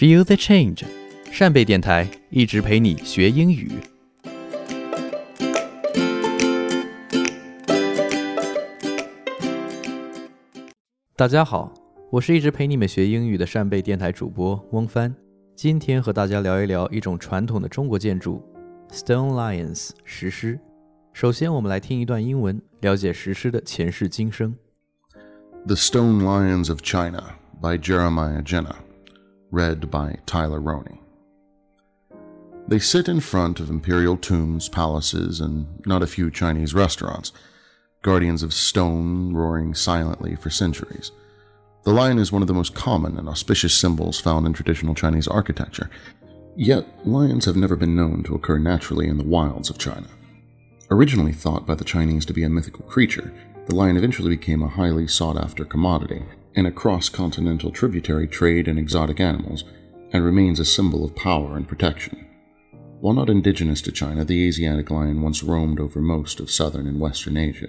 Feel the change，扇贝电台一直陪你学英语。大家好，我是一直陪你们学英语的扇贝电台主播翁帆。今天和大家聊一聊一种传统的中国建筑 ——Stone Lions 石狮。首先，我们来听一段英文，了解石狮的前世今生。The Stone Lions of China by Jeremiah Jenner read by Tyler Roney. They sit in front of imperial tombs, palaces, and not a few Chinese restaurants, guardians of stone roaring silently for centuries. The lion is one of the most common and auspicious symbols found in traditional Chinese architecture, yet lions have never been known to occur naturally in the wilds of China. Originally thought by the Chinese to be a mythical creature, the lion eventually became a highly sought after commodity in a cross continental tributary trade in exotic animals and remains a symbol of power and protection. While not indigenous to China, the Asiatic lion once roamed over most of southern and western Asia.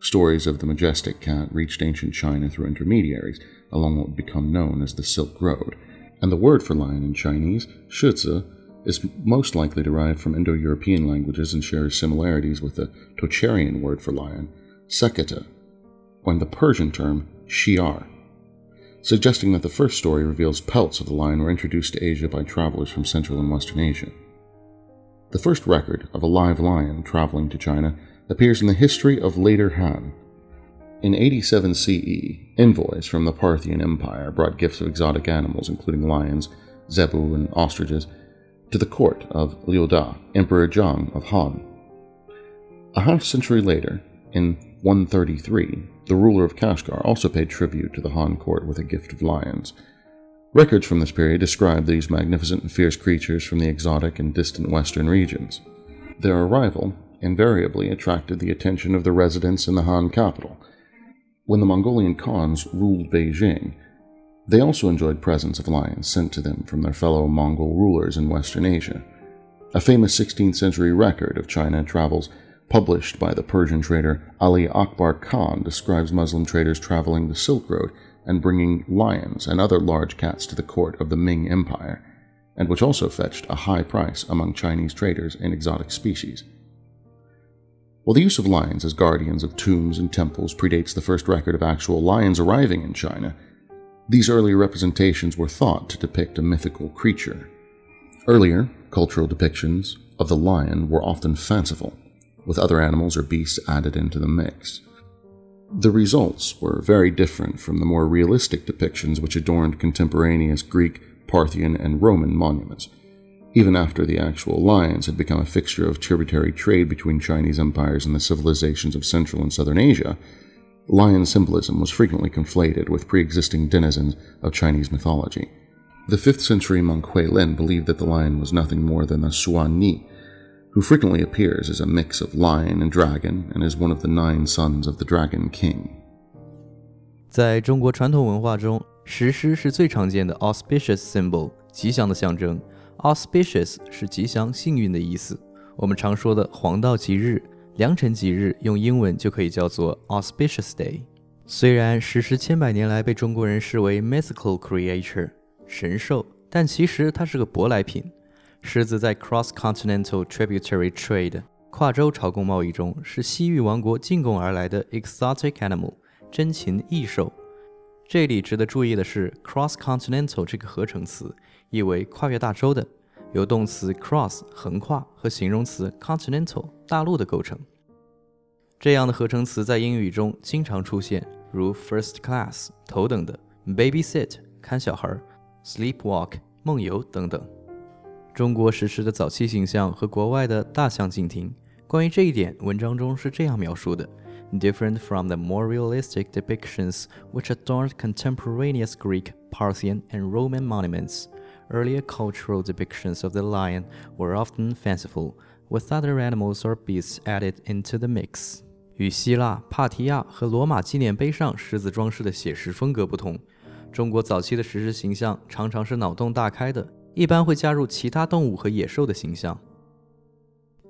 Stories of the majestic cat reached ancient China through intermediaries along what would become known as the Silk Road, and the word for lion in Chinese, shizi, is most likely derived from Indo European languages and shares similarities with the Tocharian word for lion, seketa, and the Persian term shiar, suggesting that the first story reveals pelts of the lion were introduced to Asia by travelers from Central and Western Asia. The first record of a live lion traveling to China appears in the History of Later Han. In 87 CE, envoys from the Parthian Empire brought gifts of exotic animals, including lions, zebu, and ostriches, to the court of Liu Da, Emperor Zhang of Han. A half century later, in 133, the ruler of Kashgar also paid tribute to the Han court with a gift of lions. Records from this period describe these magnificent and fierce creatures from the exotic and distant western regions. Their arrival invariably attracted the attention of the residents in the Han capital. When the Mongolian Khans ruled Beijing, they also enjoyed presents of lions sent to them from their fellow Mongol rulers in Western Asia. A famous 16th century record of China travels published by the Persian trader Ali Akbar Khan describes Muslim traders traveling the Silk Road and bringing lions and other large cats to the court of the Ming Empire, and which also fetched a high price among Chinese traders in exotic species. While the use of lions as guardians of tombs and temples predates the first record of actual lions arriving in China, these earlier representations were thought to depict a mythical creature. Earlier, cultural depictions of the lion were often fanciful, with other animals or beasts added into the mix. The results were very different from the more realistic depictions which adorned contemporaneous Greek, Parthian, and Roman monuments. Even after the actual lions had become a fixture of tributary trade between Chinese empires and the civilizations of Central and Southern Asia, lion symbolism was frequently conflated with pre existing denizens of Chinese mythology. The 5th century monk Hui Lin believed that the lion was nothing more than a Suan Ni, who frequently appears as a mix of lion and dragon and is one of the nine sons of the Dragon King. 在中国传统文化中，石狮是最常见的 auspicious symbol，吉祥的象征。auspicious 是吉祥、幸运的意思。我们常说的黄道吉日、良辰吉日，用英文就可以叫做 auspicious day。虽然石狮千百年来被中国人视为 mythical creature 神兽，但其实它是个舶来品。狮子在 cross-continental tributary trade 跨洲朝贡贸易中是西域王国进贡而来的 exotic animal 珍禽异兽。这里值得注意的是，cross-continental 这个合成词意为跨越大洲的，由动词 cross 横跨和形容词 continental 大陆的构成。这样的合成词在英语中经常出现，如 first class 头等的，babysit 看小孩，sleepwalk 梦游等等。中国石狮的早期形象和国外的大相径庭。关于这一点，文章中是这样描述的：Different from the more realistic depictions which adorned contemporaneous Greek, Parthian, and Roman monuments, earlier cultural depictions of the lion were often fanciful, with other animals or beasts added into the mix. 与希腊、帕提亚和罗马纪念碑上狮子装饰的写实风格不同，中国早期的石狮形象常常是脑洞大开的。一般会加入其他动物和野兽的形象。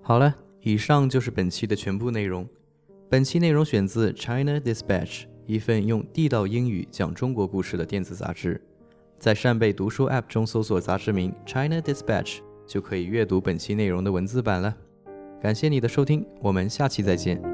好了，以上就是本期的全部内容。本期内容选自《China Dispatch》，一份用地道英语讲中国故事的电子杂志。在扇贝读书 App 中搜索杂志名《China Dispatch》，就可以阅读本期内容的文字版了。感谢你的收听，我们下期再见。